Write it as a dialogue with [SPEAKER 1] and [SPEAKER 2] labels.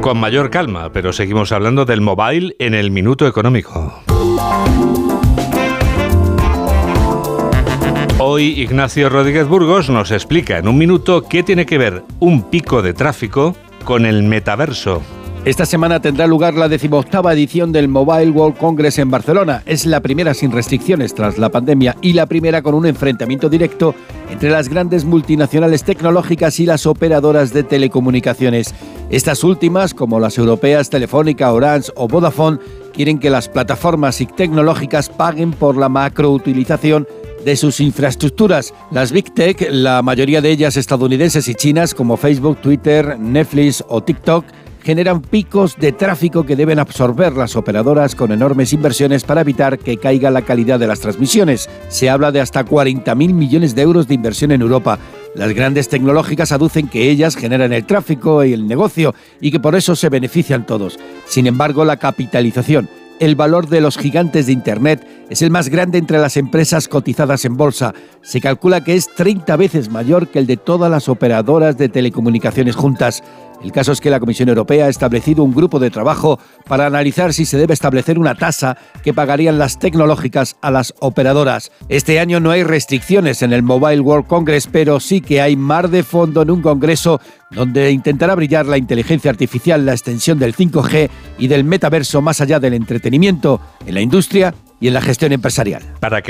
[SPEAKER 1] con mayor calma, pero seguimos hablando del mobile en el minuto económico. Hoy Ignacio Rodríguez Burgos nos explica en un minuto qué tiene que ver un pico de tráfico con el metaverso.
[SPEAKER 2] Esta semana tendrá lugar la decimoctava edición del Mobile World Congress en Barcelona. Es la primera sin restricciones tras la pandemia y la primera con un enfrentamiento directo entre las grandes multinacionales tecnológicas y las operadoras de telecomunicaciones. Estas últimas, como las europeas Telefónica, Orange o Vodafone, quieren que las plataformas y tecnológicas paguen por la macroutilización de sus infraestructuras. Las Big Tech, la mayoría de ellas estadounidenses y chinas como Facebook, Twitter, Netflix o TikTok, generan picos de tráfico que deben absorber las operadoras con enormes inversiones para evitar que caiga la calidad de las transmisiones. Se habla de hasta 40.000 millones de euros de inversión en Europa. Las grandes tecnológicas aducen que ellas generan el tráfico y el negocio y que por eso se benefician todos. Sin embargo, la capitalización el valor de los gigantes de Internet es el más grande entre las empresas cotizadas en bolsa. Se calcula que es 30 veces mayor que el de todas las operadoras de telecomunicaciones juntas. El caso es que la Comisión Europea ha establecido un grupo de trabajo para analizar si se debe establecer una tasa que pagarían las tecnológicas a las operadoras. Este año no hay restricciones en el Mobile World Congress, pero sí que hay mar de fondo en un congreso donde intentará brillar la inteligencia artificial, la extensión del 5G y del metaverso más allá del entretenimiento, en la industria y en la gestión empresarial.
[SPEAKER 1] Para que